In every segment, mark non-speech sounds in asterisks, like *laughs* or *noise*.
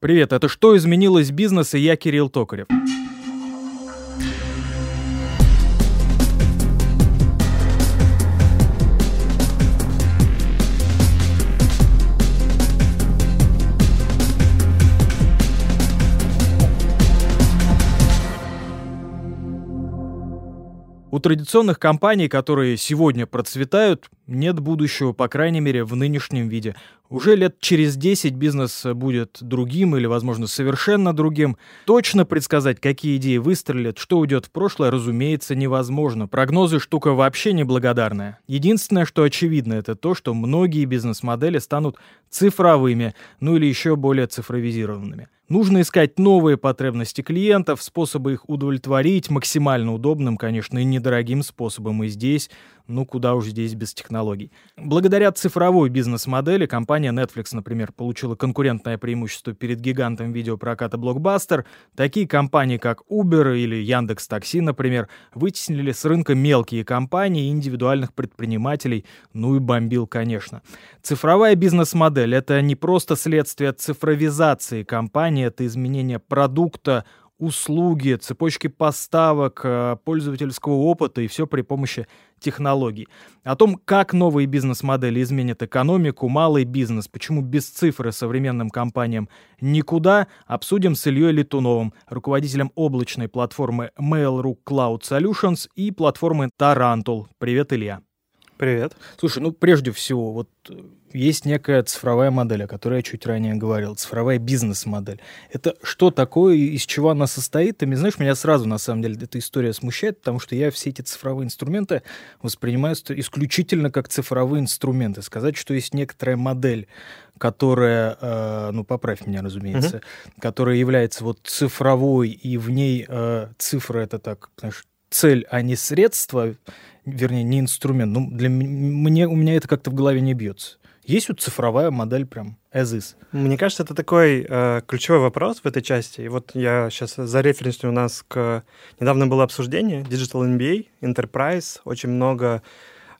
Привет, это «Что изменилось в бизнесе?» Я Кирилл Токарев. У традиционных компаний, которые сегодня процветают, нет будущего, по крайней мере, в нынешнем виде. Уже лет через 10 бизнес будет другим или, возможно, совершенно другим. Точно предсказать, какие идеи выстрелят, что уйдет в прошлое, разумеется, невозможно. Прогнозы штука вообще неблагодарная. Единственное, что очевидно, это то, что многие бизнес-модели станут цифровыми, ну или еще более цифровизированными. Нужно искать новые потребности клиентов, способы их удовлетворить, максимально удобным, конечно, и недорогим способом. И здесь ну куда уж здесь без технологий. Благодаря цифровой бизнес-модели компания Netflix, например, получила конкурентное преимущество перед гигантом видеопроката Blockbuster. Такие компании, как Uber или Яндекс Такси, например, вытеснили с рынка мелкие компании и индивидуальных предпринимателей, ну и бомбил, конечно. Цифровая бизнес-модель — это не просто следствие цифровизации компании, это изменение продукта, услуги, цепочки поставок, э, пользовательского опыта и все при помощи технологий. О том, как новые бизнес-модели изменят экономику, малый бизнес, почему без цифры современным компаниям никуда, обсудим с Ильей Летуновым, руководителем облачной платформы Mail.ru Cloud Solutions и платформы Tarantul. Привет, Илья. Привет. Слушай, ну прежде всего, вот э, есть некая цифровая модель, о которой я чуть ранее говорил, цифровая бизнес-модель. Это что такое, из чего она состоит? Ты мне знаешь, меня сразу, на самом деле, эта история смущает, потому что я все эти цифровые инструменты воспринимаю исключительно как цифровые инструменты. Сказать, что есть некоторая модель, которая, э, ну, поправь меня, разумеется, угу. которая является вот цифровой, и в ней э, цифра — это так, знаешь, цель, а не средство, вернее, не инструмент. Ну, для меня, у меня это как-то в голове не бьется. Есть вот цифровая модель прям as is? Мне кажется, это такой э, ключевой вопрос в этой части. И вот я сейчас за референсию у нас к... Недавно было обсуждение Digital MBA, Enterprise, очень много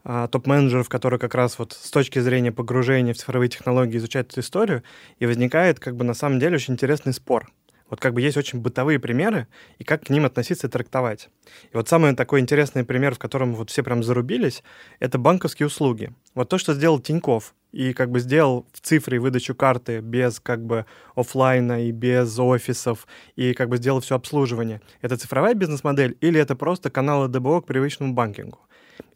э, топ-менеджеров, которые как раз вот с точки зрения погружения в цифровые технологии изучают эту историю, и возникает как бы на самом деле очень интересный спор. Вот как бы есть очень бытовые примеры, и как к ним относиться и трактовать. И вот самый такой интересный пример, в котором вот все прям зарубились, это банковские услуги. Вот то, что сделал Тиньков, и как бы сделал в цифре выдачу карты без как бы офлайна и без офисов, и как бы сделал все обслуживание. Это цифровая бизнес-модель или это просто каналы ДБО к привычному банкингу?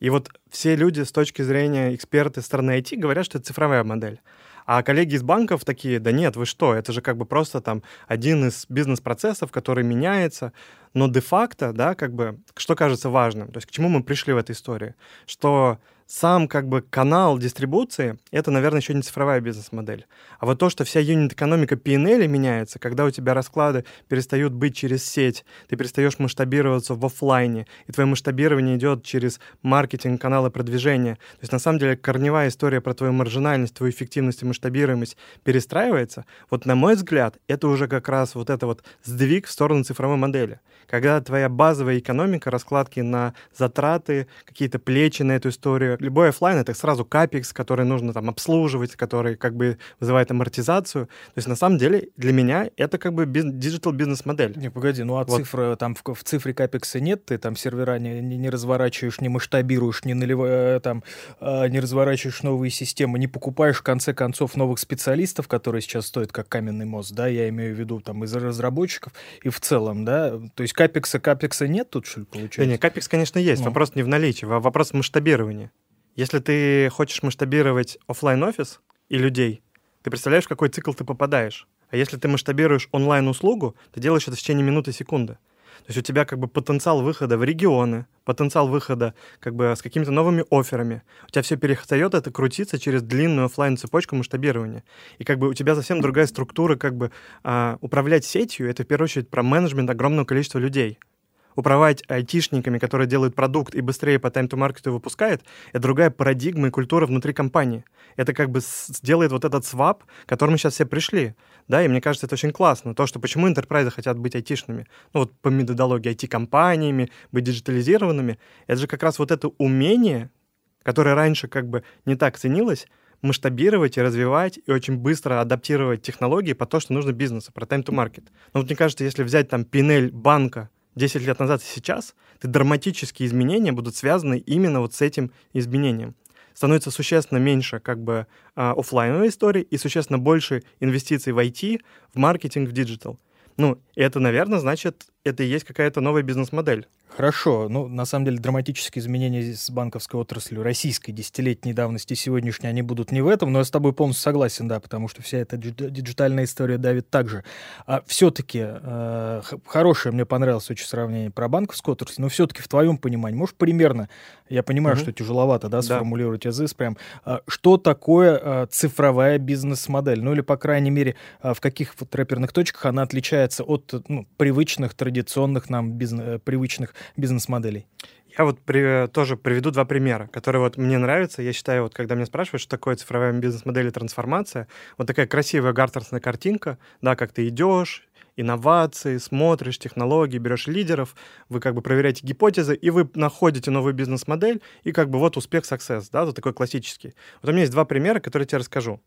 И вот все люди с точки зрения эксперты стороны IT говорят, что это цифровая модель. А коллеги из банков такие, да нет, вы что, это же как бы просто там один из бизнес-процессов, который меняется, но де-факто, да, как бы, что кажется важным, то есть к чему мы пришли в этой истории, что сам как бы канал дистрибуции — это, наверное, еще не цифровая бизнес-модель. А вот то, что вся unit-экономика P&L меняется, когда у тебя расклады перестают быть через сеть, ты перестаешь масштабироваться в офлайне, и твое масштабирование идет через маркетинг, каналы продвижения. То есть, на самом деле, корневая история про твою маржинальность, твою эффективность и масштабируемость перестраивается. Вот, на мой взгляд, это уже как раз вот это вот сдвиг в сторону цифровой модели. Когда твоя базовая экономика, раскладки на затраты, какие-то плечи на эту историю, любой офлайн это сразу CAPEX, который нужно там обслуживать, который как бы вызывает амортизацию. То есть на самом деле для меня это как бы digital бизнес-модель. Не, погоди, ну а вот. цифра, там в, в цифре CAPEX -а нет, ты там сервера не, не, не разворачиваешь, не масштабируешь, не наливаешь, э, там, э, не разворачиваешь новые системы, не покупаешь в конце концов новых специалистов, которые сейчас стоят как каменный мост, да, я имею в виду там из разработчиков и в целом, да, то есть капекса, капекса нет тут, что ли, получается? Да нет, капекс, конечно, есть, ну. вопрос не в наличии, вопрос масштабирования. Если ты хочешь масштабировать офлайн офис и людей, ты представляешь, в какой цикл ты попадаешь. А если ты масштабируешь онлайн-услугу, ты делаешь это в течение минуты секунды. То есть у тебя как бы потенциал выхода в регионы, потенциал выхода как бы с какими-то новыми офферами. У тебя все перестает это крутиться через длинную офлайн цепочку масштабирования. И как бы у тебя совсем другая структура как бы а, управлять сетью. Это в первую очередь про менеджмент огромного количества людей управлять айтишниками, которые делают продукт и быстрее по тайм-то-маркету выпускает, это другая парадигма и культура внутри компании. Это как бы сделает вот этот свап, к которому сейчас все пришли. Да, и мне кажется, это очень классно. То, что почему интерпрайзы хотят быть айтишными, ну вот по методологии IT-компаниями, быть диджитализированными, это же как раз вот это умение, которое раньше как бы не так ценилось, масштабировать и развивать, и очень быстро адаптировать технологии по то, что нужно бизнесу, про time to market. Но вот мне кажется, если взять там пинель банка 10 лет назад и сейчас, то драматические изменения будут связаны именно вот с этим изменением. Становится существенно меньше как бы а, офлайновой истории и существенно больше инвестиций в IT, в маркетинг, в digital. Ну, это, наверное, значит, это и есть какая-то новая бизнес-модель. Хорошо. Ну, на самом деле, драматические изменения с банковской отраслью российской десятилетней давности сегодняшней, они будут не в этом, но я с тобой полностью согласен, да, потому что вся эта диджитальная история давит также. А все-таки э, хорошее мне понравилось очень сравнение про банковскую отрасль, но все-таки в твоем понимании, может, примерно, я понимаю, угу. что тяжеловато, да, сформулировать да. язык прям, а, что такое а, цифровая бизнес-модель? Ну, или, по крайней мере, а, в каких вот рэперных точках она отличается от ну, привычных, традиционных нам бизнес, э, привычных бизнес-моделей? Я вот при, тоже приведу два примера, которые вот мне нравятся. Я считаю, вот когда меня спрашивают, что такое цифровая бизнес-модель и трансформация, вот такая красивая гартерсная картинка, да, как ты идешь, инновации, смотришь технологии, берешь лидеров, вы как бы проверяете гипотезы, и вы находите новую бизнес-модель, и как бы вот успех, success, да, вот такой классический. Вот у меня есть два примера, которые я тебе расскажу.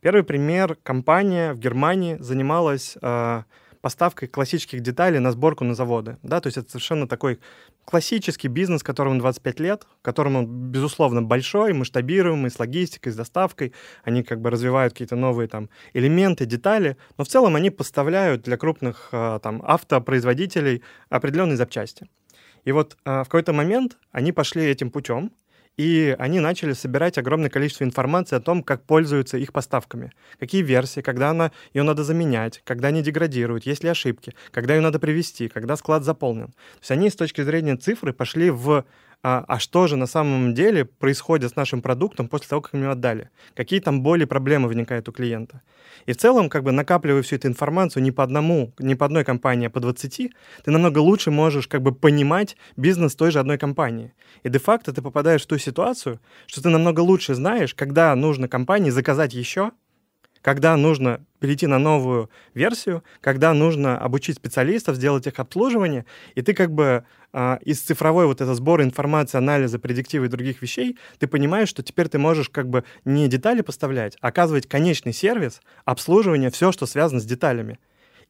Первый пример. Компания в Германии занималась э, поставкой классических деталей на сборку на заводы. Да? То есть это совершенно такой классический бизнес, которому 25 лет, которому, безусловно, большой, масштабируемый, с логистикой, с доставкой. Они как бы развивают какие-то новые там элементы, детали, но в целом они поставляют для крупных а, там автопроизводителей определенные запчасти. И вот а, в какой-то момент они пошли этим путем, и они начали собирать огромное количество информации о том, как пользуются их поставками, какие версии, когда она, ее надо заменять, когда они деградируют, есть ли ошибки, когда ее надо привести, когда склад заполнен. То есть они с точки зрения цифры пошли в а, а что же на самом деле происходит с нашим продуктом после того, как мы его отдали? Какие там боли, проблемы возникают у клиента? И в целом, как бы накапливая всю эту информацию не по одному, не по одной компании, а по 20, ты намного лучше можешь как бы понимать бизнес той же одной компании. И де-факто ты попадаешь в ту ситуацию, что ты намного лучше знаешь, когда нужно компании заказать еще, когда нужно перейти на новую версию, когда нужно обучить специалистов, сделать их обслуживание, и ты как бы э, из цифровой вот этого сбора информации, анализа, предиктивы и других вещей, ты понимаешь, что теперь ты можешь как бы не детали поставлять, а оказывать конечный сервис, обслуживание, все, что связано с деталями.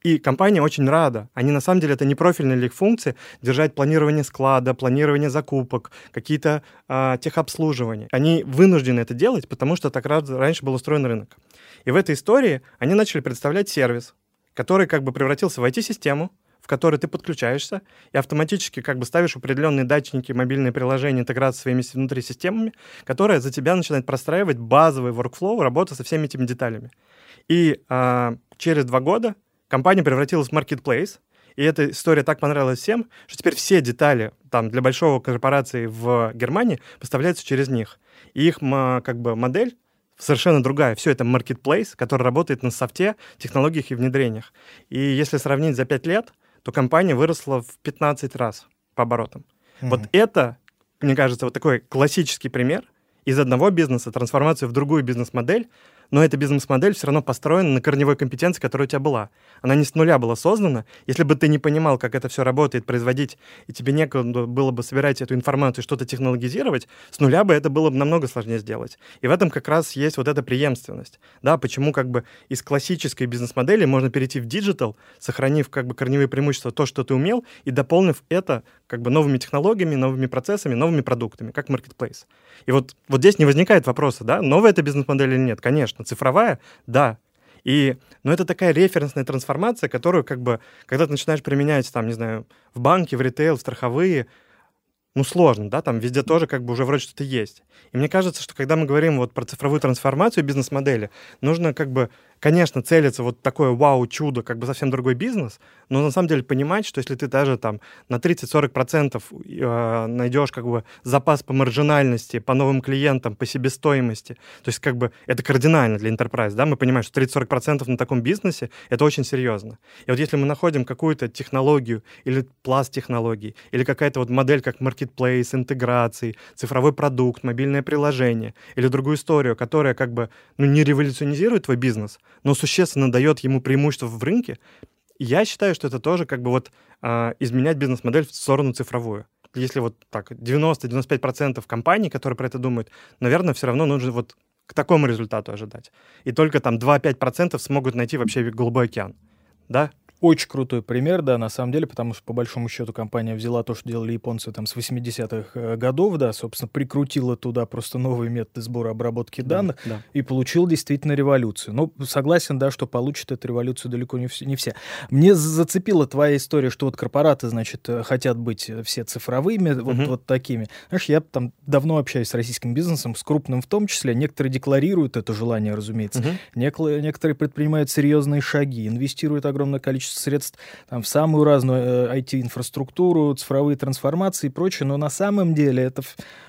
И компания очень рада. Они на самом деле это не профильные ли их функции держать планирование склада, планирование закупок, какие-то э, техобслуживания. Они вынуждены это делать, потому что так раньше был устроен рынок. И в этой истории они начали представлять сервис, который как бы превратился в IT-систему, в которой ты подключаешься и автоматически как бы ставишь определенные датчики, мобильные приложения, интеграцию с своими внутри системами, которая за тебя начинает простраивать базовый workflow работы со всеми этими деталями. И а, через два года компания превратилась в marketplace, и эта история так понравилась всем, что теперь все детали там, для большого корпорации в Германии поставляются через них. И их как бы модель совершенно другая. Все это marketplace, который работает на софте, технологиях и внедрениях. И если сравнить за 5 лет, то компания выросла в 15 раз по оборотам. Mm-hmm. Вот это, мне кажется, вот такой классический пример из одного бизнеса трансформацию в другую бизнес-модель, но эта бизнес-модель все равно построена на корневой компетенции, которая у тебя была. Она не с нуля была создана. Если бы ты не понимал, как это все работает, производить, и тебе некуда было бы собирать эту информацию, что-то технологизировать, с нуля бы это было бы намного сложнее сделать. И в этом как раз есть вот эта преемственность. Да, почему как бы из классической бизнес-модели можно перейти в digital, сохранив как бы корневые преимущества, то, что ты умел, и дополнив это как бы новыми технологиями, новыми процессами, новыми продуктами, как marketplace. И вот, вот здесь не возникает вопроса, да, новая это бизнес-модель или нет, конечно конечно, цифровая, да. И, но это такая референсная трансформация, которую как бы, когда ты начинаешь применять, там, не знаю, в банке, в ритейл, в страховые, ну, сложно, да, там везде тоже как бы уже вроде что-то есть. И мне кажется, что когда мы говорим вот про цифровую трансформацию бизнес-модели, нужно как бы конечно, целится вот такое вау-чудо, как бы совсем другой бизнес, но на самом деле понимать, что если ты даже там на 30-40% э, найдешь как бы запас по маржинальности, по новым клиентам, по себестоимости, то есть как бы это кардинально для enterprise, да, мы понимаем, что 30-40% на таком бизнесе — это очень серьезно. И вот если мы находим какую-то технологию или пласт технологий, или какая-то вот модель как marketplace, интеграции, цифровой продукт, мобильное приложение или другую историю, которая как бы ну, не революционизирует твой бизнес, но существенно дает ему преимущество в рынке, я считаю, что это тоже как бы вот э, изменять бизнес-модель в сторону цифровую. Если вот так 90-95% компаний, которые про это думают, наверное, все равно нужно вот к такому результату ожидать. И только там 2-5% смогут найти вообще голубой океан. Да? Очень крутой пример, да, на самом деле, потому что, по большому счету, компания взяла то, что делали японцы там с 80-х э, годов, да, собственно, прикрутила туда просто новые методы сбора обработки данных да, да. и получил действительно революцию. Ну, согласен, да, что получит эту революцию далеко не, все, не все. Мне зацепила твоя история, что вот корпораты, значит, э, хотят быть э, все цифровыми, вот, вот такими. Знаешь, я там давно общаюсь с российским бизнесом, с крупным в том числе. Некоторые декларируют это желание, разумеется. Uh-huh. Некоторые предпринимают серьезные шаги, инвестируют огромное количество средств там, в самую разную э, IT-инфраструктуру, цифровые трансформации и прочее, но на самом деле это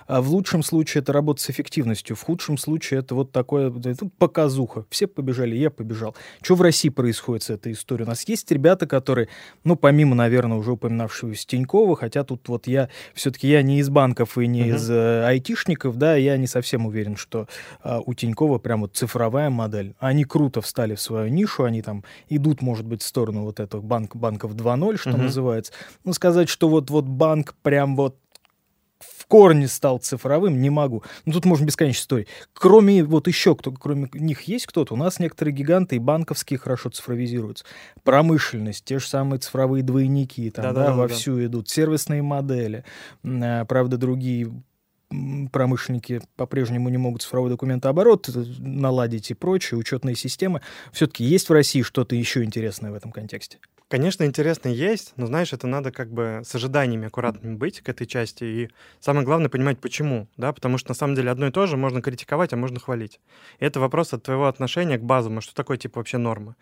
а в лучшем случае это работа с эффективностью, в худшем случае это вот такое это показуха. Все побежали, я побежал. Что в России происходит с этой историей? У нас есть ребята, которые, ну, помимо, наверное, уже упоминавшегося Тинькова, хотя тут вот я, все-таки я не из банков и не uh-huh. из э, айтишников, да, я не совсем уверен, что э, у Тинькова прям вот цифровая модель. Они круто встали в свою нишу, они там идут, может быть, в сторону вот этого банк, банков 2.0, что uh-huh. называется. Ну, сказать, что вот, вот банк прям вот в корне стал цифровым, не могу. Ну, тут можно бесконечно истории. Кроме вот еще кто, кроме них есть кто-то. У нас некоторые гиганты и банковские хорошо цифровизируются. Промышленность, те же самые цифровые двойники, там, да, да, да, вовсю да. идут. Сервисные модели. А, правда, другие промышленники по-прежнему не могут цифровой документооборот э, наладить и прочее, учетные системы. Все-таки есть в России что-то еще интересное в этом контексте? Конечно, интересно есть, но, знаешь, это надо как бы с ожиданиями аккуратными быть к этой части. И самое главное понимать, почему. Да? Потому что, на самом деле, одно и то же можно критиковать, а можно хвалить. И это вопрос от твоего отношения к базовому, что такое, типа, вообще норма.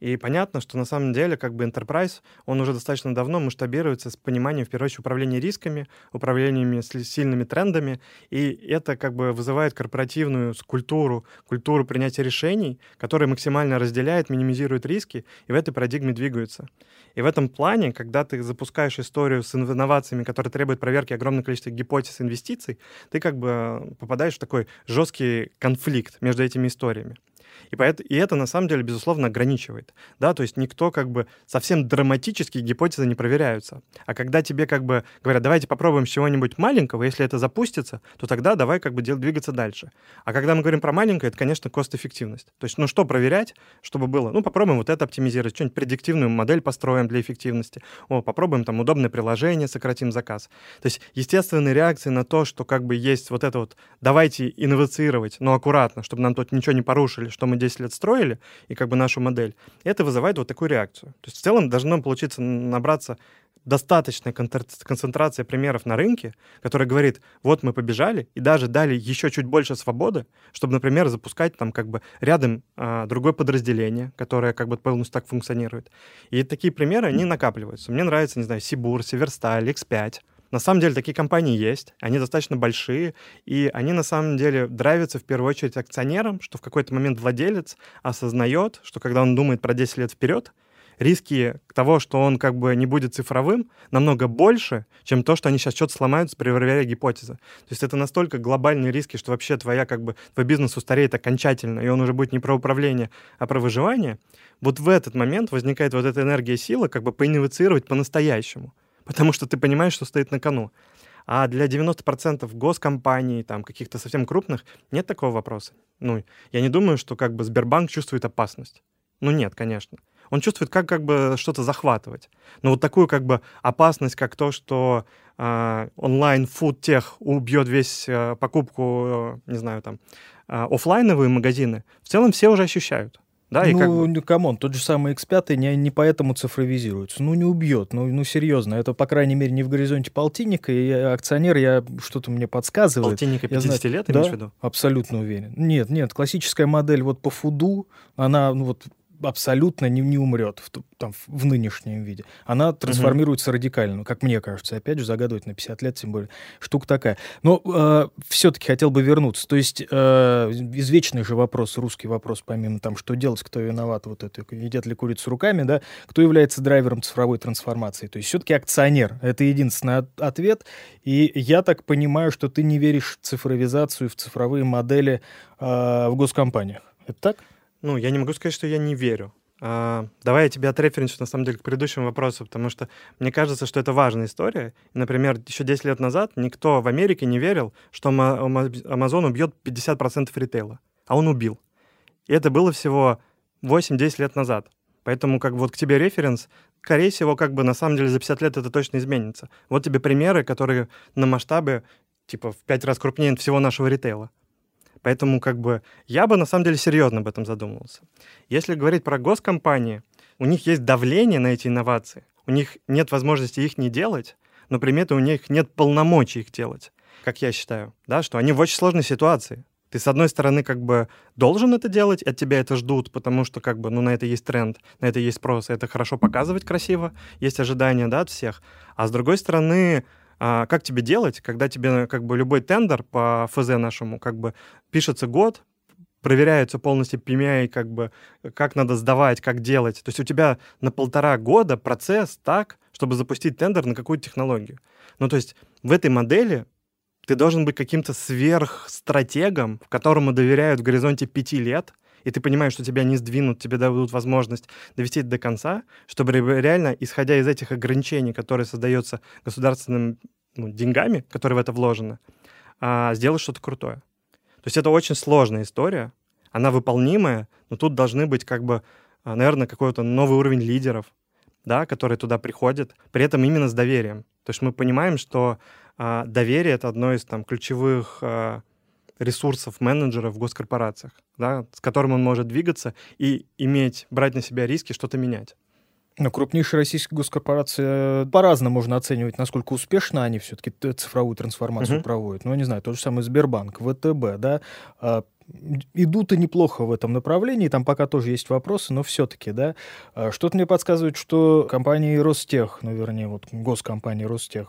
И понятно, что на самом деле как бы enterprise, он уже достаточно давно масштабируется с пониманием, в первую очередь, управления рисками, управлениями с сильными трендами, и это как бы вызывает корпоративную культуру, культуру принятия решений, которая максимально разделяет, минимизирует риски, и в этой парадигме двигаются. И в этом плане, когда ты запускаешь историю с инновациями, которые требуют проверки огромного количества гипотез инвестиций, ты как бы попадаешь в такой жесткий конфликт между этими историями. И, поэтому, и это, на самом деле, безусловно, ограничивает. Да? То есть никто как бы совсем драматические гипотезы не проверяются. А когда тебе как бы говорят, давайте попробуем с чего-нибудь маленького, если это запустится, то тогда давай как бы двигаться дальше. А когда мы говорим про маленькое, это, конечно, кост-эффективность. То есть, ну что проверять, чтобы было? Ну, попробуем вот это оптимизировать, что-нибудь предиктивную модель построим для эффективности. О, попробуем там удобное приложение, сократим заказ. То есть естественные реакции на то, что как бы есть вот это вот давайте инновацировать, но аккуратно, чтобы нам тут ничего не порушили, что мы 10 лет строили, и как бы нашу модель, это вызывает вот такую реакцию. То есть в целом должно получиться набраться достаточная концентрация примеров на рынке, которая говорит, вот мы побежали, и даже дали еще чуть больше свободы, чтобы, например, запускать там как бы рядом а, другое подразделение, которое как бы полностью так функционирует. И такие примеры, они накапливаются. Мне нравится, не знаю, Сибур, Северсталь, X5, на самом деле такие компании есть, они достаточно большие, и они на самом деле драйвятся в первую очередь акционерам, что в какой-то момент владелец осознает, что когда он думает про 10 лет вперед, риски того, что он как бы не будет цифровым, намного больше, чем то, что они сейчас что-то сломают, проверяя гипотезы. То есть это настолько глобальные риски, что вообще твоя как бы твой бизнес устареет окончательно, и он уже будет не про управление, а про выживание. Вот в этот момент возникает вот эта энергия сила как бы поинновацировать по-настоящему потому что ты понимаешь, что стоит на кону. А для 90% госкомпаний, там, каких-то совсем крупных, нет такого вопроса. Ну, я не думаю, что как бы Сбербанк чувствует опасность. Ну, нет, конечно. Он чувствует, как как бы что-то захватывать. Но вот такую как бы опасность, как то, что э, онлайн-фуд-тех убьет весь э, покупку, э, не знаю, там, э, офлайновые магазины, в целом все уже ощущают. Да, ну, и как бы... come on, тот же самый X5 не, не поэтому цифровизируется. Ну, не убьет, ну, ну, серьезно. Это, по крайней мере, не в горизонте полтинника, и акционер, я что-то мне подсказывает. Полтинника 50 я лет, да, имеешь в виду? абсолютно уверен. Нет, нет, классическая модель вот по фуду, она, ну, вот абсолютно не, не умрет в, там, в нынешнем виде. Она трансформируется угу. радикально, как мне кажется. Опять же, загадывать на 50 лет, тем более. Штука такая. Но э, все-таки хотел бы вернуться. То есть э, извечный же вопрос, русский вопрос, помимо там, что делать, кто виноват, вот это, едят ли курицу руками, да, кто является драйвером цифровой трансформации. То есть все-таки акционер. Это единственный от ответ. И я так понимаю, что ты не веришь в цифровизацию, в цифровые модели э, в госкомпаниях. Это так? Ну, я не могу сказать, что я не верю. А, давай я тебя отреференчу, на самом деле, к предыдущему вопросу, потому что мне кажется, что это важная история. Например, еще 10 лет назад никто в Америке не верил, что Amazon убьет 50% ритейла. а он убил. И это было всего 8-10 лет назад. Поэтому как вот к тебе референс, скорее всего, как бы на самом деле за 50 лет это точно изменится. Вот тебе примеры, которые на масштабе типа в 5 раз крупнее всего нашего ритейла. Поэтому как бы я бы на самом деле серьезно об этом задумывался. Если говорить про госкомпании, у них есть давление на эти инновации, у них нет возможности их не делать, но при этом у них нет полномочий их делать, как я считаю, да, что они в очень сложной ситуации. Ты, с одной стороны, как бы должен это делать, от тебя это ждут, потому что, как бы, ну, на это есть тренд, на это есть спрос, это хорошо показывать красиво, есть ожидания, да, от всех. А с другой стороны, а как тебе делать, когда тебе как бы любой тендер по ФЗ нашему как бы пишется год, проверяются полностью PMI, как бы, как надо сдавать, как делать. То есть у тебя на полтора года процесс так, чтобы запустить тендер на какую-то технологию. Ну, то есть в этой модели ты должен быть каким-то сверхстратегом, которому доверяют в горизонте пяти лет, и ты понимаешь, что тебя не сдвинут, тебе дадут возможность довести это до конца, чтобы реально, исходя из этих ограничений, которые создаются государственными ну, деньгами, которые в это вложены, а, сделать что-то крутое. То есть это очень сложная история, она выполнимая, но тут должны быть как бы, а, наверное, какой-то новый уровень лидеров, да, которые туда приходят, при этом именно с доверием. То есть мы понимаем, что а, доверие — это одно из там, ключевых ресурсов менеджера в госкорпорациях, да, с которым он может двигаться и иметь, брать на себя риски, что-то менять. Но крупнейшие российские госкорпорации э, по-разному можно оценивать, насколько успешно они все-таки цифровую трансформацию uh-huh. проводят. Ну, я не знаю, тот же самый Сбербанк, ВТБ, да, а, идут и неплохо в этом направлении, там пока тоже есть вопросы, но все-таки, да, а, что-то мне подсказывает, что компании Ростех, ну, вернее, вот госкомпании Ростех,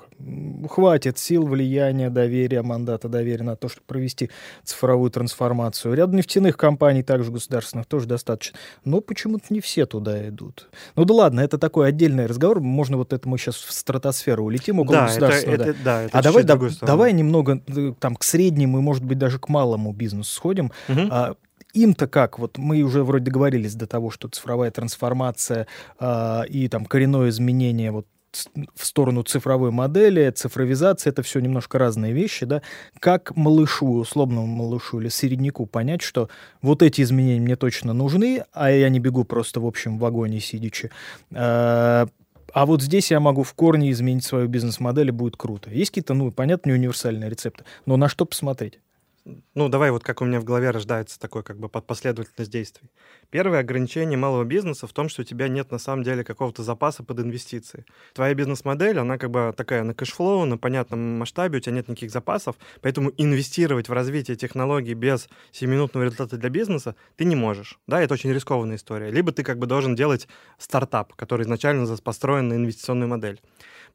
хватит сил, влияния, доверия, мандата доверия на то, чтобы провести цифровую трансформацию. Ряд нефтяных компаний, также государственных, тоже достаточно. Но почему-то не все туда идут. Ну да ладно, это такой отдельный разговор, можно вот это мы сейчас в стратосферу улетим около да, государственного. Это, это, да. это а давай, да, давай немного э, там к среднему и, может быть, даже к малому бизнесу сходим, Угу. А, им-то как? Вот мы уже вроде договорились до того, что цифровая трансформация а, и там коренное изменение вот в сторону цифровой модели, цифровизация, это все немножко разные вещи, да. Как малышу, условному малышу или середняку понять, что вот эти изменения мне точно нужны, а я не бегу просто в общем вагоне сидячи. А, а вот здесь я могу в корне изменить свою бизнес-модель, и будет круто. Есть какие-то, ну, понятные универсальные рецепты, но на что посмотреть? Ну, давай вот как у меня в голове рождается такой как бы последовательность действий. Первое ограничение малого бизнеса в том, что у тебя нет на самом деле какого-то запаса под инвестиции. Твоя бизнес-модель, она как бы такая на cash flow, на понятном масштабе, у тебя нет никаких запасов, поэтому инвестировать в развитие технологий без 7-минутного результата для бизнеса ты не можешь. Да, это очень рискованная история. Либо ты как бы должен делать стартап, который изначально построен на инвестиционную модель.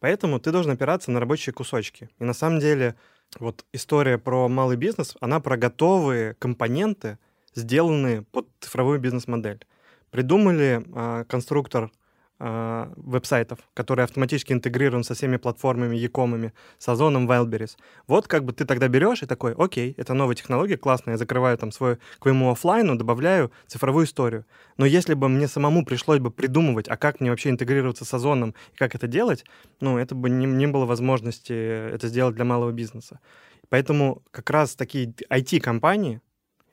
Поэтому ты должен опираться на рабочие кусочки. И на самом деле вот история про малый бизнес, она про готовые компоненты, сделанные под цифровую бизнес-модель. Придумали э, конструктор веб-сайтов, который автоматически интегрирован со всеми платформами, якомами, с Озоном, Wildberries. Вот как бы ты тогда берешь и такой, окей, это новая технология, классная, я закрываю там свой к моему офлайну, добавляю цифровую историю. Но если бы мне самому пришлось бы придумывать, а как мне вообще интегрироваться с Озоном и как это делать, ну, это бы не, не было возможности это сделать для малого бизнеса. Поэтому как раз такие IT-компании,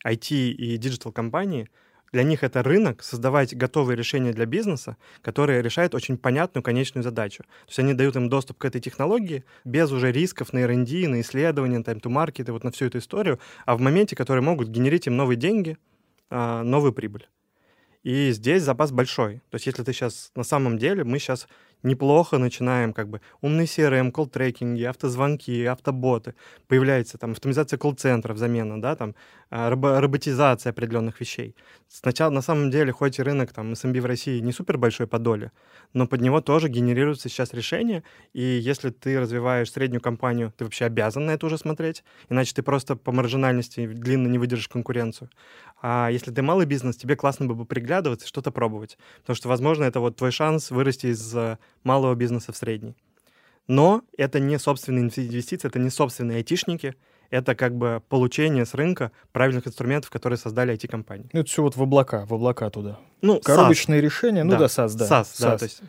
IT и digital-компании — для них это рынок, создавать готовые решения для бизнеса, которые решают очень понятную конечную задачу. То есть они дают им доступ к этой технологии без уже рисков на R&D, на исследования, time to market, вот на всю эту историю, а в моменте, которые могут генерить им новые деньги, а, новую прибыль. И здесь запас большой. То есть если ты сейчас на самом деле, мы сейчас неплохо начинаем как бы умный CRM, колл-трекинги, автозвонки, автоботы. Появляется там автоматизация колл-центров, замена, да, там а, робо роботизация определенных вещей. Сначала, на самом деле, хоть и рынок там SMB в России не супер большой по доле, но под него тоже генерируются сейчас решения, и если ты развиваешь среднюю компанию, ты вообще обязан на это уже смотреть, иначе ты просто по маржинальности длинно не выдержишь конкуренцию. А если ты малый бизнес, тебе классно бы приглядываться, что-то пробовать, потому что, возможно, это вот твой шанс вырасти из малого бизнеса в средний. Но это не собственные инвестиции, это не собственные айтишники, это как бы получение с рынка правильных инструментов, которые создали IT-компании. Ну, это все вот в облака, в облака туда. Ну, Коробочные SaaS. решения, ну да, да SaaS, да. SaaS, SaaS. да, то есть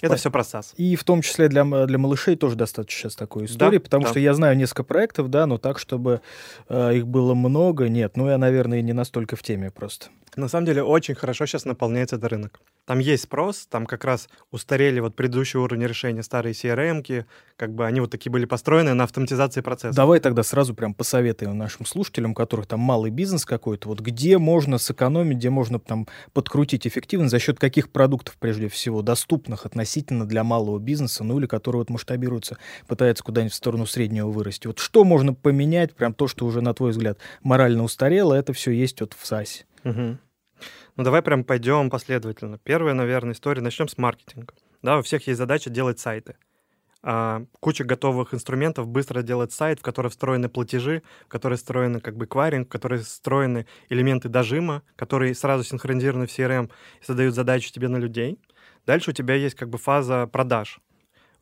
Это все про SaaS. И в том числе для, для малышей тоже достаточно сейчас такой истории, да, потому да. что я знаю несколько проектов, да, но так, чтобы э, их было много, нет. Ну, я, наверное, не настолько в теме просто. На самом деле очень хорошо сейчас наполняется этот рынок. Там есть спрос, там как раз устарели вот предыдущие уровни решения, старые CRM-ки, как бы они вот такие были построены на автоматизации процесса. Давай тогда сразу прям посоветуем нашим слушателям, у которых там малый бизнес какой-то, вот где можно сэкономить, где можно там подкрутить эффективность, за счет каких продуктов, прежде всего, доступных относительно для малого бизнеса, ну или которые вот масштабируются, пытаются куда-нибудь в сторону среднего вырасти. Вот что можно поменять, прям то, что уже, на твой взгляд, морально устарело, это все есть вот в САСе. Угу. Ну, давай прям пойдем последовательно. Первая, наверное, история. Начнем с маркетинга. Да, у всех есть задача делать сайты. А, куча готовых инструментов быстро делать сайт, в который встроены платежи, в который встроены как бы кваринг, в который встроены элементы дожима, которые сразу синхронизированы в CRM и задают задачу тебе на людей. Дальше у тебя есть как бы фаза продаж.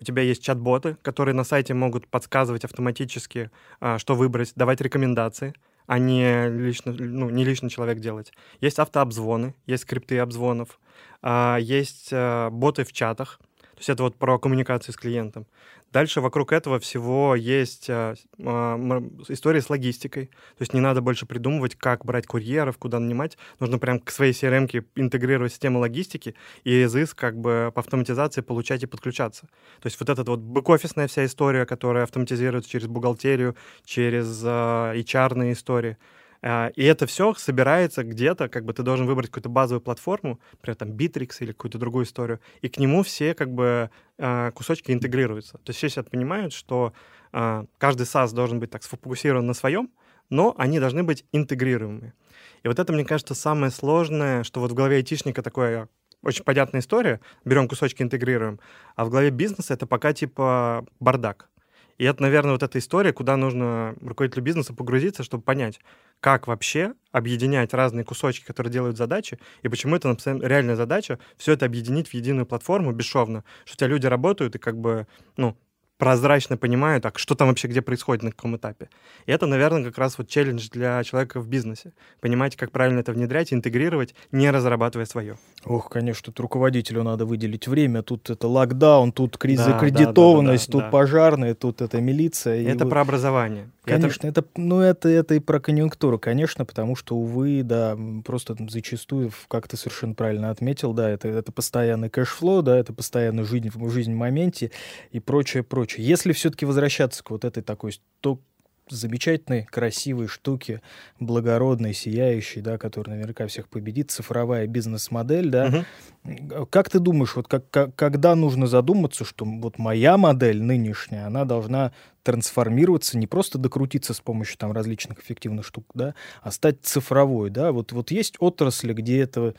У тебя есть чат-боты, которые на сайте могут подсказывать автоматически, а, что выбрать, давать рекомендации а не лично, ну, не личный человек делать. Есть автообзвоны, есть скрипты обзвонов, а, есть а, боты в чатах, то есть это вот про коммуникацию с клиентом. Дальше вокруг этого всего есть а, а, история с логистикой. То есть не надо больше придумывать, как брать курьеров, куда нанимать. Нужно прям к своей CRM интегрировать систему логистики и из как бы по автоматизации получать и подключаться. То есть вот эта вот бэк-офисная вся история, которая автоматизируется через бухгалтерию, через а, HR-ные истории — и это все собирается где-то, как бы ты должен выбрать какую-то базовую платформу, например, там Bittrex или какую-то другую историю, и к нему все как бы а, кусочки интегрируются. То есть все сейчас понимают, что а, каждый SaaS должен быть так сфокусирован на своем, но они должны быть интегрируемые. И вот это, мне кажется, самое сложное, что вот в голове айтишника такое очень понятная история, берем кусочки, интегрируем, а в голове бизнеса это пока типа бардак. И это, наверное, вот эта история, куда нужно руководителю бизнеса погрузиться, чтобы понять, как вообще объединять разные кусочки, которые делают задачи, и почему это реальная задача, все это объединить в единую платформу бесшовно, что у тебя люди работают и как бы, ну, прозрачно понимают, так что там вообще где происходит, на каком этапе. И это, наверное, как раз вот челлендж для человека в бизнесе. Понимать, как правильно это внедрять, интегрировать, не разрабатывая свое. Ох, конечно, тут руководителю надо выделить время. Тут это локдаун, тут кризис да, закредитованность, да, да, да, тут да. пожарные, тут это милиция. Это вот... про образование. Конечно, это... это, ну, это, это и про конъюнктуру, конечно, потому что, увы, да, просто зачастую, как ты совершенно правильно отметил, да, это, это постоянный cash flow, да, это постоянная жизнь, жизнь в моменте и прочее прочее. Если все-таки возвращаться к вот этой такой то замечательной, красивой штуки, благородной, сияющей, да, которая наверняка всех победит, цифровая бизнес-модель, да. Угу. Как ты думаешь, вот как, как, когда нужно задуматься, что вот моя модель нынешняя, она должна трансформироваться, не просто докрутиться с помощью там различных эффективных штук, да, а стать цифровой, да. Вот, вот есть отрасли, где это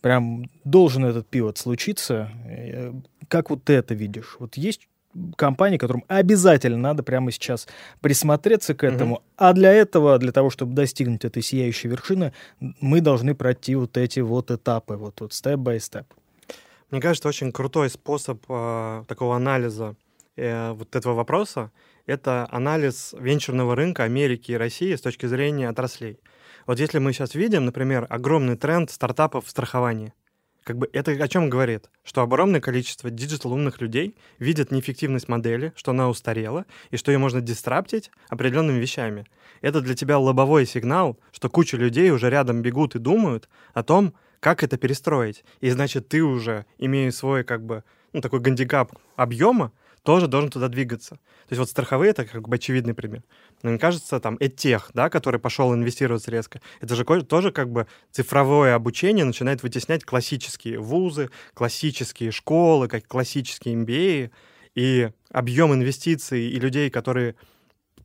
прям должен этот пивот случиться. Э, как вот ты это видишь? Вот есть компании, которым обязательно надо прямо сейчас присмотреться к этому. Mm-hmm. А для этого, для того, чтобы достигнуть этой сияющей вершины, мы должны пройти вот эти вот этапы, вот, вот степ-бай-степ. Мне кажется, очень крутой способ э, такого анализа э, вот этого вопроса — это анализ венчурного рынка Америки и России с точки зрения отраслей. Вот если мы сейчас видим, например, огромный тренд стартапов в страховании, как бы это о чем говорит? Что огромное количество digital умных людей видят неэффективность модели, что она устарела, и что ее можно disrupt -ить определенными вещами. Это для тебя лобовой сигнал, что куча людей уже рядом бегут и думают о том, как это перестроить. И значит, ты уже, имея свой как бы ну, такой гандикап объема, тоже должен туда двигаться. То есть вот страховые — это как бы очевидный пример. Но мне кажется, там, Этех, да, который пошел инвестировать резко, это же тоже как бы цифровое обучение начинает вытеснять классические вузы, классические школы, как классические MBA, и объем инвестиций и людей, которые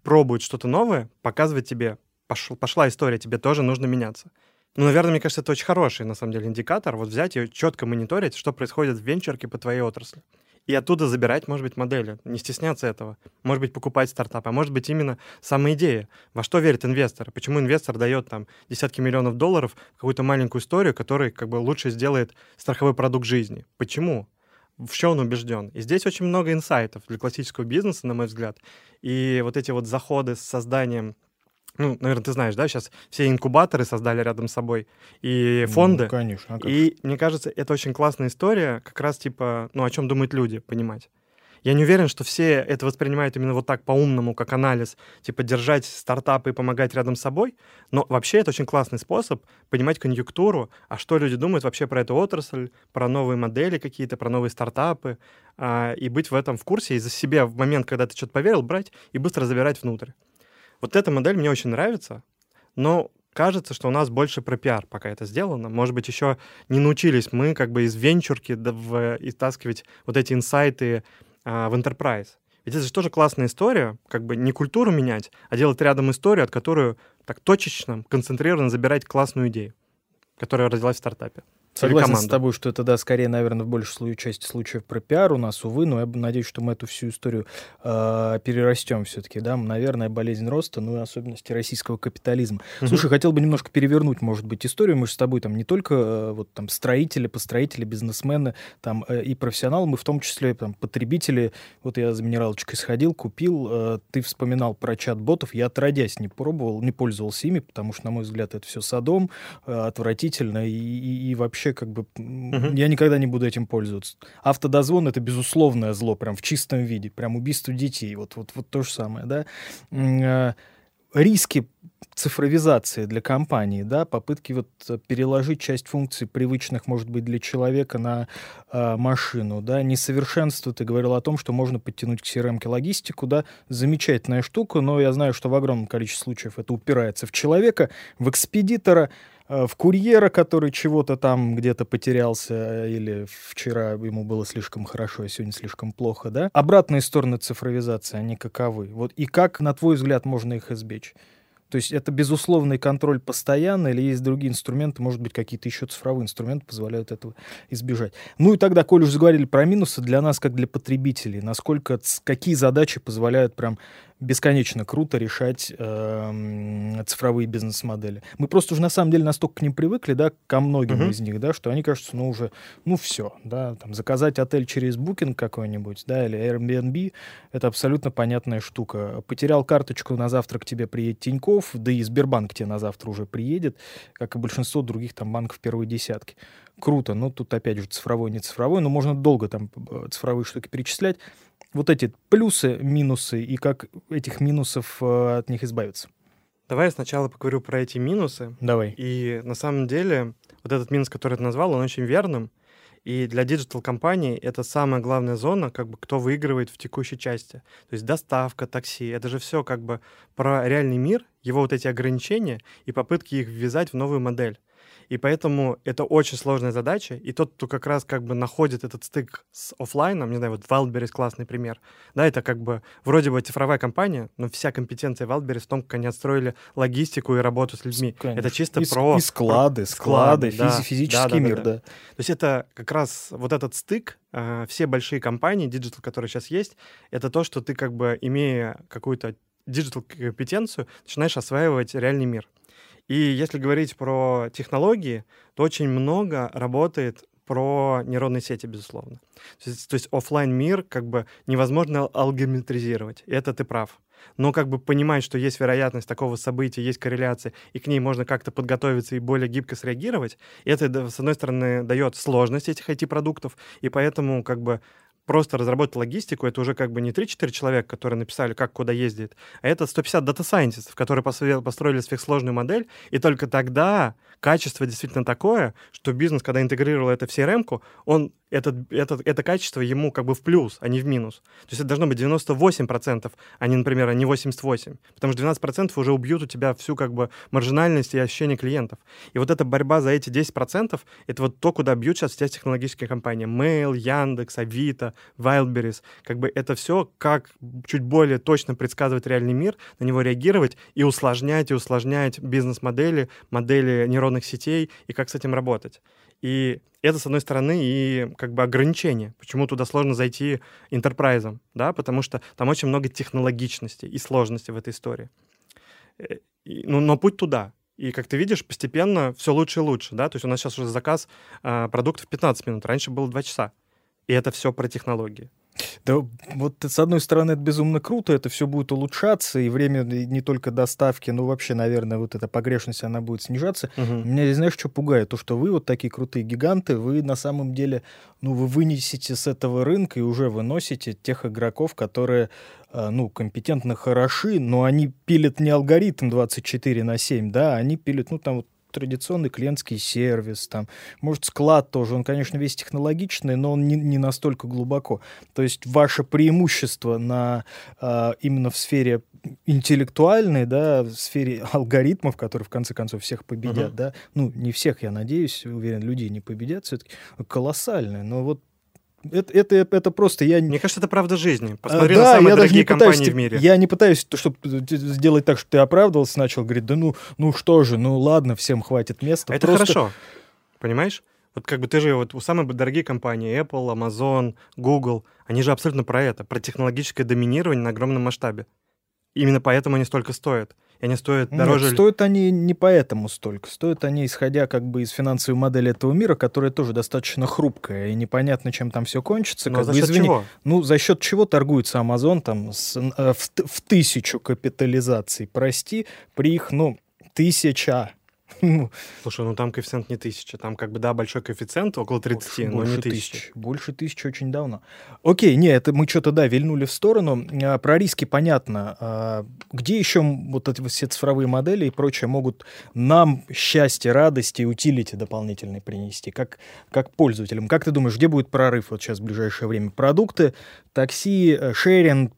пробуют что-то новое, показывает тебе, пошел, пошла история, тебе тоже нужно меняться. Ну, наверное, мне кажется, это очень хороший, на самом деле, индикатор. Вот взять и четко мониторить, что происходит в венчурке по твоей отрасли и оттуда забирать, может быть, модели, не стесняться этого. Может быть, покупать стартап, а может быть, именно сама идея. Во что верит инвестор? Почему инвестор дает там десятки миллионов долларов в какую-то маленькую историю, которая как бы лучше сделает страховой продукт жизни? Почему? в чем он убежден. И здесь очень много инсайтов для классического бизнеса, на мой взгляд. И вот эти вот заходы с созданием ну, наверное, ты знаешь, да, сейчас все инкубаторы создали рядом с собой и фонды. Ну, конечно. А и мне кажется, это очень классная история, как раз типа, ну, о чем думают люди, понимать. Я не уверен, что все это воспринимают именно вот так по-умному, как анализ, типа держать стартапы и помогать рядом с собой, но вообще это очень классный способ понимать конъюнктуру, а что люди думают вообще про эту отрасль, про новые модели какие-то, про новые стартапы, а, и быть в этом в курсе, и за себя в момент, когда ты что-то поверил, брать и быстро забирать внутрь. Вот эта модель мне очень нравится, но кажется, что у нас больше про пиар пока это сделано. Может быть, еще не научились мы как бы из венчурки в, истаскивать вот эти инсайты а, в enterprise. Ведь это же тоже классная история, как бы не культуру менять, а делать рядом историю, от которой так точечно, концентрированно забирать классную идею, которая родилась в стартапе. Согласен с тобой, что это, да, скорее, наверное, в большей части случаев про пиар у нас, увы, но я надеюсь, что мы эту всю историю э, перерастем все-таки, да, наверное, болезнь роста, ну и особенности российского капитализма. Mm-hmm. Слушай, хотел бы немножко перевернуть, может быть, историю. Мы же с тобой там не только э, вот там строители, построители, бизнесмены, там э, и профессионалы, мы в том числе там потребители. Вот я за минералочкой сходил, купил, э, ты вспоминал про чат-ботов, я отродясь не пробовал, не пользовался ими, потому что, на мой взгляд, это все садом, э, отвратительно и, и, и вообще вообще как бы угу. я никогда не буду этим пользоваться. Автодозвон это безусловное зло, прям в чистом виде, прям убийство детей, вот вот вот то же самое, да. Э, риски цифровизации для компании, да, попытки вот переложить часть функций привычных, может быть, для человека на э, машину, да, несовершенство, ты говорил о том, что можно подтянуть к CRM логистику, да, замечательная штука, но я знаю, что в огромном количестве случаев это упирается в человека, в экспедитора, Э, в курьера, который чего-то там где-то потерялся, э, или вчера ему было слишком хорошо, а сегодня слишком плохо, да? Обратные стороны цифровизации, они каковы? Вот и как, на твой взгляд, можно их избечь? То есть это безусловный контроль постоянно или есть другие инструменты, может быть, какие-то еще цифровые инструменты позволяют этого избежать. Ну и тогда, коль уже заговорили про минусы, для нас, как для потребителей, насколько, какие задачи позволяют прям бесконечно круто решать э, цифровые бизнес-модели. Мы просто уже на самом деле настолько к ним привыкли, да, ко многим uh-huh. из них, да, что они кажутся, ну, уже, ну, все, да, там, заказать отель через Booking какой-нибудь, да, или Airbnb, это абсолютно понятная штука. Потерял карточку, на завтра к тебе приедет Тиньков, да и Сбербанк тебе на завтра уже приедет, как и большинство других там банков первой десятки. Круто, но тут опять же цифровой, не цифровой, но можно долго там э, цифровые штуки перечислять вот эти плюсы, минусы и как этих минусов э, от них избавиться? Давай я сначала поговорю про эти минусы. Давай. И на самом деле вот этот минус, который ты назвал, он очень верным. И для digital-компаний это самая главная зона, как бы кто выигрывает в текущей части. То есть доставка, такси, это же все как бы про реальный мир, его вот эти ограничения и попытки их ввязать в новую модель. И поэтому это очень сложная задача. И тот, кто как раз как бы находит этот стык с офлайном, не знаю, вот Wildberries классный пример, да, это как бы вроде бы цифровая компания, но вся компетенция Wildberries в том, как они отстроили логистику и работу с людьми. Конечно. Это чисто и, про... И склады, про, склады, физи- да, физический да, да, мир, да, да. да. То есть это как раз вот этот стык, э, все большие компании, digital, которые сейчас есть, это то, что ты как бы, имея какую-то digital компетенцию, начинаешь осваивать реальный мир. И если говорить про технологии, то очень много работает про нейронные сети, безусловно. То есть, то есть офлайн мир как бы невозможно алгоритмизировать. И это ты прав. Но как бы понимать, что есть вероятность такого события, есть корреляция, и к ней можно как-то подготовиться и более гибко среагировать, это, с одной стороны, дает сложность этих IT-продуктов, и поэтому как бы просто разработать логистику, это уже как бы не 3-4 человека, которые написали, как куда ездит, а это 150 дата-сайентистов, которые построили сверхсложную модель, и только тогда качество действительно такое, что бизнес, когда интегрировал это в CRM-ку, он это, это, это качество ему как бы в плюс, а не в минус. То есть это должно быть 98%, а не, например, а не 88%. Потому что 12% уже убьют у тебя всю как бы маржинальность и ощущение клиентов. И вот эта борьба за эти 10% это вот то, куда бьют сейчас все технологические компании. Mail, Яндекс, Авито, Wildberries. Как бы это все как чуть более точно предсказывать реальный мир, на него реагировать и усложнять, и усложнять бизнес-модели, модели нейронных сетей и как с этим работать. И это, с одной стороны, и как бы ограничение. Почему туда сложно зайти интерпрайзом, да, потому что там очень много технологичности и сложности в этой истории. Э, и, ну, но путь туда. И, как ты видишь, постепенно все лучше и лучше, да, то есть у нас сейчас уже заказ э, продуктов 15 минут, раньше было 2 часа. И это все про технологии. Да вот с одной стороны это безумно круто, это все будет улучшаться, и время не только доставки, но вообще, наверное, вот эта погрешность, она будет снижаться. Угу. Меня, знаешь, что пугает? То, что вы вот такие крутые гиганты, вы на самом деле, ну, вы вынесете с этого рынка и уже выносите тех игроков, которые, а, ну, компетентно хороши, но они пилят не алгоритм 24 на 7, да, они пилят, ну, там вот традиционный клиентский сервис, там, может, склад тоже, он, конечно, весь технологичный, но он не, не настолько глубоко. То есть ваше преимущество на, э, именно в сфере интеллектуальной, да, в сфере алгоритмов, которые в конце концов всех победят, uh-huh. да, ну, не всех, я надеюсь, уверен, людей не победят, все-таки колоссальное. Но вот это, это, это просто я... Мне кажется, это правда жизни. Посмотри а, на да, самые я дорогие даже не компании в мире. Я не пытаюсь, чтобы сделать так, чтобы ты оправдывался, начал говорить, да ну, ну что же, ну ладно, всем хватит места. Это просто... хорошо, понимаешь? Вот как бы ты же вот у самых дорогие компании Apple, Amazon, Google, они же абсолютно про это, про технологическое доминирование на огромном масштабе. Именно поэтому они столько стоят и они стоят дороже. Нет, стоят они не поэтому столько. Стоят они, исходя как бы из финансовой модели этого мира, которая тоже достаточно хрупкая, и непонятно, чем там все кончится. Но как за бы, счет извини, чего? Ну, за счет чего торгуется Amazon там с, э, в, в тысячу капитализаций, прости, при их, ну, тысяча ну, Слушай, ну там коэффициент не тысяча, там как бы, да, большой коэффициент, около 30, больше, но больше не тысяча. Тысяч, больше тысячи очень давно. Окей, не, это мы что-то, да, вильнули в сторону. А, про риски понятно. А, где еще вот эти все цифровые модели и прочее могут нам счастье, радость и утилити дополнительные принести? Как, как пользователям? Как ты думаешь, где будет прорыв вот сейчас в ближайшее время? Продукты, такси, э, шеринг,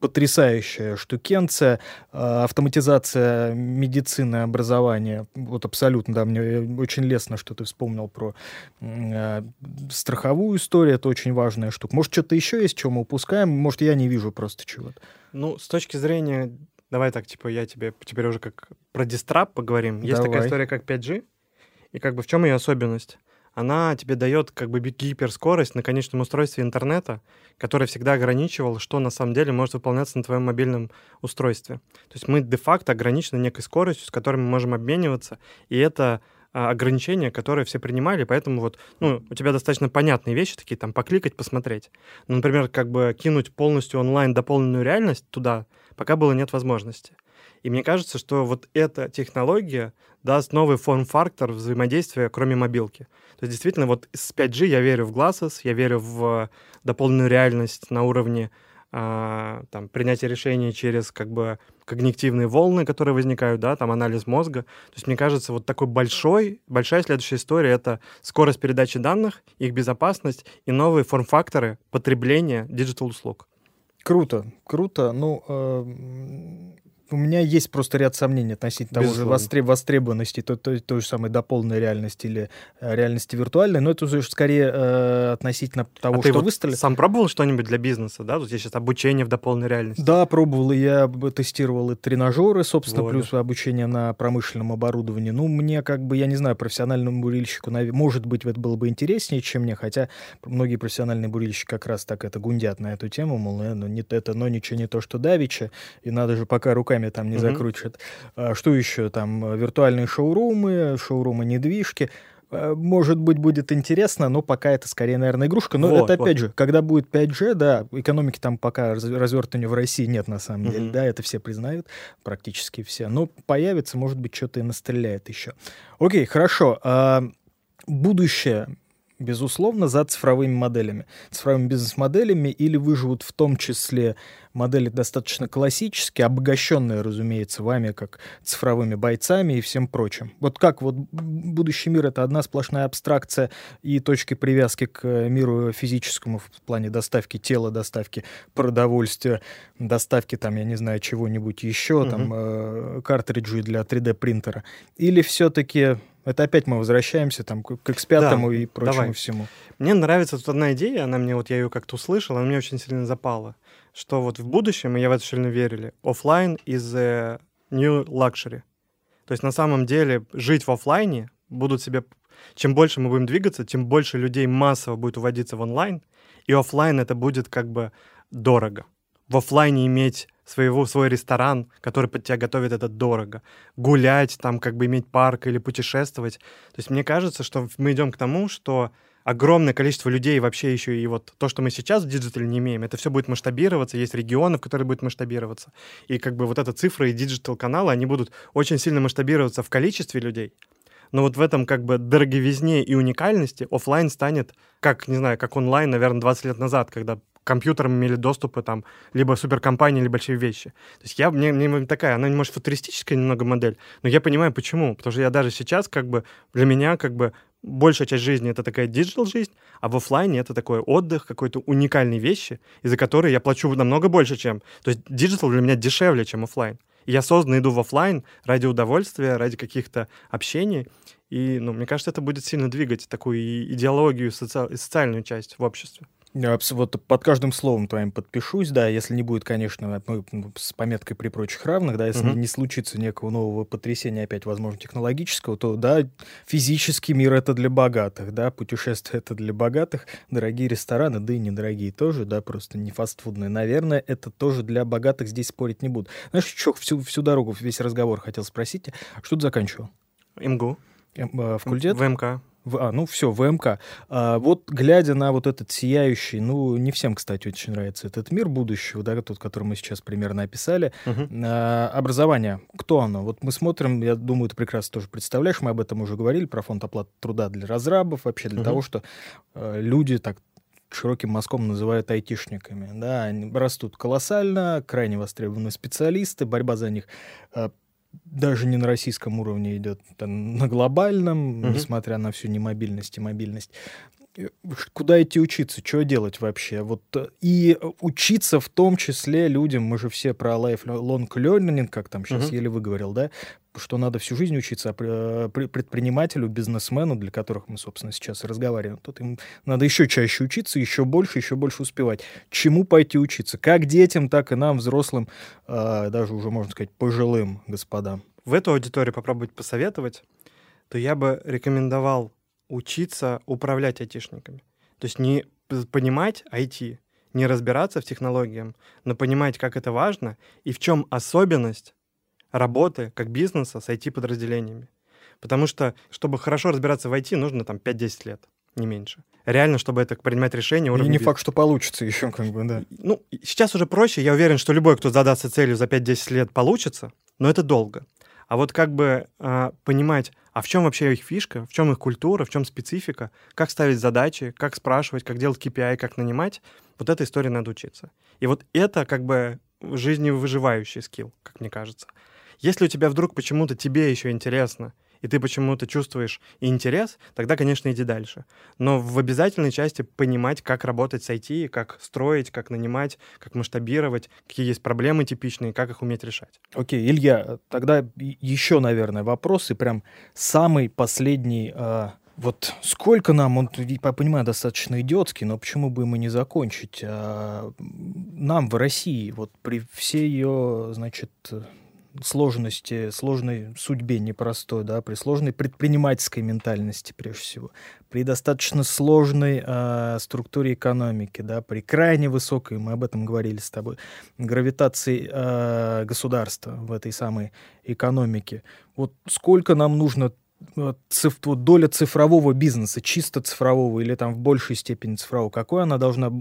потрясающая штукенция, а, автоматизация медицины, образования, вот абсолютно, да, мне очень лестно, что ты вспомнил про э, страховую историю, это очень важная штука. Может, что-то еще есть, что мы упускаем? Может, я не вижу просто чего-то. Ну, с точки зрения, давай так, типа, я тебе теперь уже как про дистрап поговорим. Есть давай. такая история, как 5G, и как бы в чем ее особенность? Она тебе дает как бы гиперскорость на конечном устройстве интернета, который всегда ограничивал, что на самом деле может выполняться на твоем мобильном устройстве. То есть мы де-факто ограничены некой скоростью, с которой мы можем обмениваться, и это а, ограничения, которые все принимали, поэтому вот, ну, у тебя достаточно понятные вещи такие, там, покликать, посмотреть. Ну, например, как бы кинуть полностью онлайн дополненную реальность туда, пока было нет возможности. И мне кажется, что вот эта технология даст новый форм-фактор взаимодействия, кроме мобилки. То есть действительно вот с 5G я верю в Glasses, я верю в дополненную реальность на уровне а, там, принятия решений через как бы когнитивные волны, которые возникают, да, там анализ мозга. То есть мне кажется, вот такой большой, большая следующая история — это скорость передачи данных, их безопасность и новые форм-факторы потребления диджитал-услуг. Круто, круто. Ну, э, у меня есть просто ряд сомнений относительно того же востреб востребованности той, той, той же самой дополненной реальности или э, реальности виртуальной, но это уже скорее э, относительно того, а что вот выставили. сам пробовал что-нибудь для бизнеса, да? Тут есть сейчас обучение в дополненной реальности. Да, пробовал, и я тестировал и тренажеры, собственно, вот. плюс обучение на промышленном оборудовании. Ну, мне как бы, я не знаю, профессиональному бурильщику, может быть, это было бы интереснее, чем мне, хотя многие профессиональные бурильщики как раз так это гундят на эту тему, мол, э, ну, не, это, но ничего не то, что давича, и надо же пока руками руками там не. А, что еще? Там виртуальные шоурумы, шоурумы недвижки. А, может быть, будет интересно, но пока это скорее, наверное, игрушка. Но вот, это, опять вот. же, когда будет 5G, да, экономики там пока развертывания в России нет, на самом mm-hmm. деле, да, это все признают, практически все. Но появится, может быть, что-то и настреляет еще. Окей, хорошо. А, будущее безусловно, за цифровыми моделями, цифровыми бизнес-моделями, или выживут в том числе модели достаточно классические, обогащенные, разумеется, вами как цифровыми бойцами и всем прочим. Вот как вот будущий мир — это одна сплошная абстракция и точки привязки к миру физическому в плане доставки тела, доставки продовольствия, доставки там, я не знаю, чего-нибудь еще, угу. там, э, картриджи для 3D-принтера. Или все-таки это опять мы возвращаемся там к X5 да, и прочему давай. всему. Мне нравится тут одна идея, она мне вот я ее как-то услышал, она мне очень сильно запала, что вот в будущем, и я в это сильно верили, офлайн is a new luxury. То есть на самом деле жить в офлайне будут себе... Чем больше мы будем двигаться, тем больше людей массово будет уводиться в онлайн, и офлайн это будет как бы дорого. В офлайне иметь своего, свой ресторан, который под тебя готовит это дорого. Гулять, там, как бы иметь парк или путешествовать. То есть мне кажется, что мы идем к тому, что огромное количество людей вообще еще и вот то, что мы сейчас в digital е не имеем, это все будет масштабироваться, есть регионы, в которые будет масштабироваться. И как бы вот эта цифра и digital-каналы, они будут очень сильно масштабироваться в количестве людей, но вот в этом как бы дороговизне и уникальности офлайн станет, как, не знаю, как онлайн, наверное, 20 лет назад, когда компьютерам имели доступы там либо суперкомпании, либо большие вещи. То есть я, мне, мне такая, она, может, футуристическая немного модель, но я понимаю, почему. Потому что я даже сейчас, как бы, для меня, как бы, большая часть жизни это такая digital жизнь, а в офлайне это такой отдых, какой-то уникальные вещи, из-за которой я плачу намного больше, чем... То есть digital для меня дешевле, чем офлайн. Я осознанно иду в офлайн ради удовольствия, ради каких-то общений. И, ну, мне кажется, это будет сильно двигать такую идеологию, соци... социальную часть в обществе. Вот под каждым словом твоим подпишусь, да, если не будет, конечно, с пометкой при прочих равных, да, если uh-huh. не случится некого нового потрясения, опять, возможно, технологического, то, да, физический мир — это для богатых, да, путешествие — это для богатых, дорогие рестораны, да и недорогие тоже, да, просто не фастфудные. Наверное, это тоже для богатых, здесь спорить не буду. Знаешь, что всю, всю дорогу, весь разговор хотел спросить, что ты заканчивал? МГУ. М, э, факультет? ВМК. В, а, ну все, ВМК. А, вот глядя на вот этот сияющий, ну не всем, кстати, очень нравится этот мир будущего, да, тот, который мы сейчас примерно описали. Uh-huh. А, образование, кто оно? Вот мы смотрим, я думаю, ты прекрасно тоже представляешь, мы об этом уже говорили, про фонд оплаты труда для разрабов, вообще для uh-huh. того, что э, люди так широким мазком называют айтишниками. Да, они растут колоссально, крайне востребованы специалисты, борьба за них э, даже не на российском уровне идет, там, на глобальном, угу. несмотря на всю немобильность и мобильность. Куда идти учиться, что делать вообще? Вот э, и учиться в том числе людям, мы же все про lifelong learning, как там сейчас uh-huh. еле выговорил, да, что надо всю жизнь учиться, а предпринимателю, бизнесмену, для которых мы, собственно, сейчас разговариваем, тут им надо еще чаще учиться, еще больше, еще больше успевать. Чему пойти учиться? Как детям, так и нам, взрослым, а, даже уже, можно сказать, пожилым господам. В эту аудиторию попробовать посоветовать, то я бы рекомендовал учиться управлять айтишниками. То есть не понимать IT, не разбираться в технологиях, но понимать, как это важно и в чем особенность работы как бизнеса с IT-подразделениями. Потому что, чтобы хорошо разбираться в IT, нужно там 5-10 лет, не меньше. Реально, чтобы это принимать решение уровня... И не факт, что получится *laughs* еще, как бы, да. Ну, сейчас уже проще. Я уверен, что любой, кто задастся целью за 5-10 лет, получится, но это долго. А вот как бы э, понимать, а в чем вообще их фишка, в чем их культура, в чем специфика, как ставить задачи, как спрашивать, как делать KPI, как нанимать, вот этой истории надо учиться. И вот это как бы жизневыживающий скилл, как мне кажется. Если у тебя вдруг почему-то тебе еще интересно, и ты почему-то чувствуешь интерес, тогда, конечно, иди дальше. Но в обязательной части понимать, как работать с IT, как строить, как нанимать, как масштабировать, какие есть проблемы типичные, как их уметь решать. Окей, okay, Илья, тогда еще, наверное, вопрос, и прям самый последний... Э вот сколько нам, он, я понимаю, достаточно идиотский, но почему бы мы не закончить? А, нам в России, вот при всей ее, значит, сложности, сложной судьбе непростой, да, при сложной предпринимательской ментальности, прежде всего, при достаточно сложной э, структуре экономики, да, при крайне высокой, мы об этом говорили с тобой, гравитации э, государства в этой самой экономике. Вот сколько нам нужно циф, вот доля цифрового бизнеса, чисто цифрового или там в большей степени цифрового, какой она должна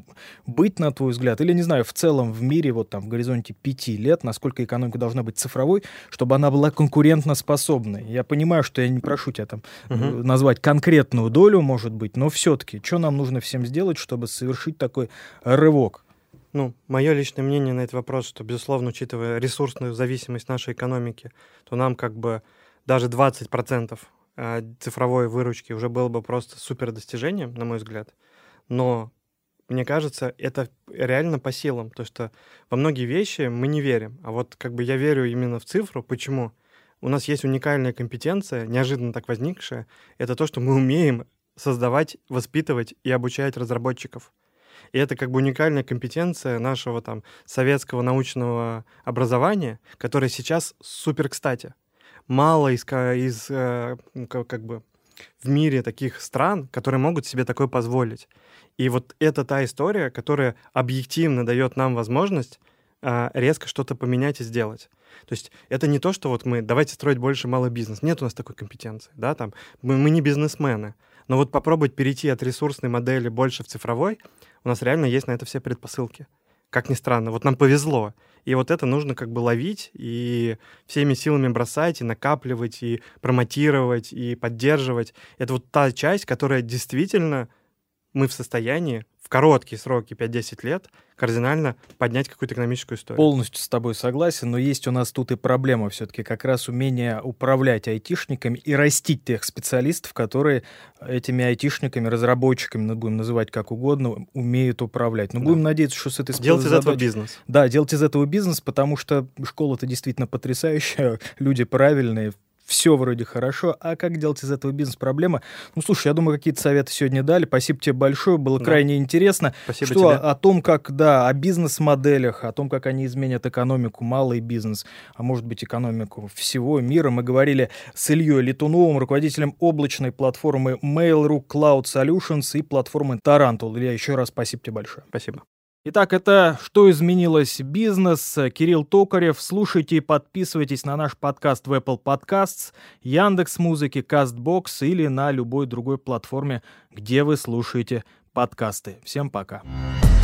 быть, на твой взгляд? Или, не знаю, в целом в мире, вот там в горизонте пяти лет, насколько экономика должна быть цифровой, чтобы она была конкурентоспособной? Я понимаю, что я не прошу тебя там угу. назвать конкретную долю, может быть, но все-таки, что нам нужно всем сделать, чтобы совершить такой рывок? Ну, мое личное мнение на этот вопрос, что, безусловно, учитывая ресурсную зависимость нашей экономики, то нам как бы даже 20% а, цифровой выручки уже было бы просто супер достижением, на мой взгляд. Но мне кажется, это реально по силам, то что во многие вещи мы не верим. А вот как бы я верю именно в цифру. Почему? У нас есть уникальная компетенция, неожиданно так возникшая. Это то, что мы умеем создавать, воспитывать и обучать разработчиков. И это как бы уникальная компетенция нашего там советского научного образования, которая сейчас супер кстати мало из, из э, как бы в мире таких стран, которые могут себе такое позволить. И вот это та история, которая объективно дает нам возможность а, резко что-то поменять и сделать. То есть это не то, что вот мы давайте строить больше малый бизнес. Нет у нас такой компетенции, да, там мы, мы не бизнесмены, Но вот попробовать перейти от ресурсной модели больше в цифровой, у нас реально есть на это все предпосылки. Как ни странно, вот нам повезло. И вот это нужно как бы ловить и всеми силами бросать, и накапливать, и промотировать, и поддерживать. Это вот та часть, которая действительно мы в состоянии в короткие сроки, 5-10 лет, кардинально поднять какую-то экономическую историю. Полностью с тобой согласен, но есть у нас тут и проблема все-таки как раз умение управлять айтишниками и растить тех специалистов, которые этими айтишниками, разработчиками, ну, будем называть как угодно, умеют управлять. Но да. будем надеяться, что с этой Делать из этого бизнес. Да, делать из этого бизнес, потому что школа-то действительно потрясающая, *laughs* люди правильные, все вроде хорошо, а как делать из этого бизнес проблема? Ну, слушай, я думаю, какие-то советы сегодня дали. Спасибо тебе большое, было да. крайне интересно. Спасибо что тебе. о том, как, да, о бизнес-моделях, о том, как они изменят экономику, малый бизнес, а может быть, экономику всего мира. Мы говорили с Ильей Летуновым, руководителем облачной платформы Mail.ru Cloud Solutions и платформы Tarantul. Илья, еще раз спасибо тебе большое. Спасибо. Итак, это «Что изменилось? Бизнес». Кирилл Токарев. Слушайте и подписывайтесь на наш подкаст в Apple Podcasts, Яндекс Музыки, Castbox или на любой другой платформе, где вы слушаете подкасты. Всем пока. Пока.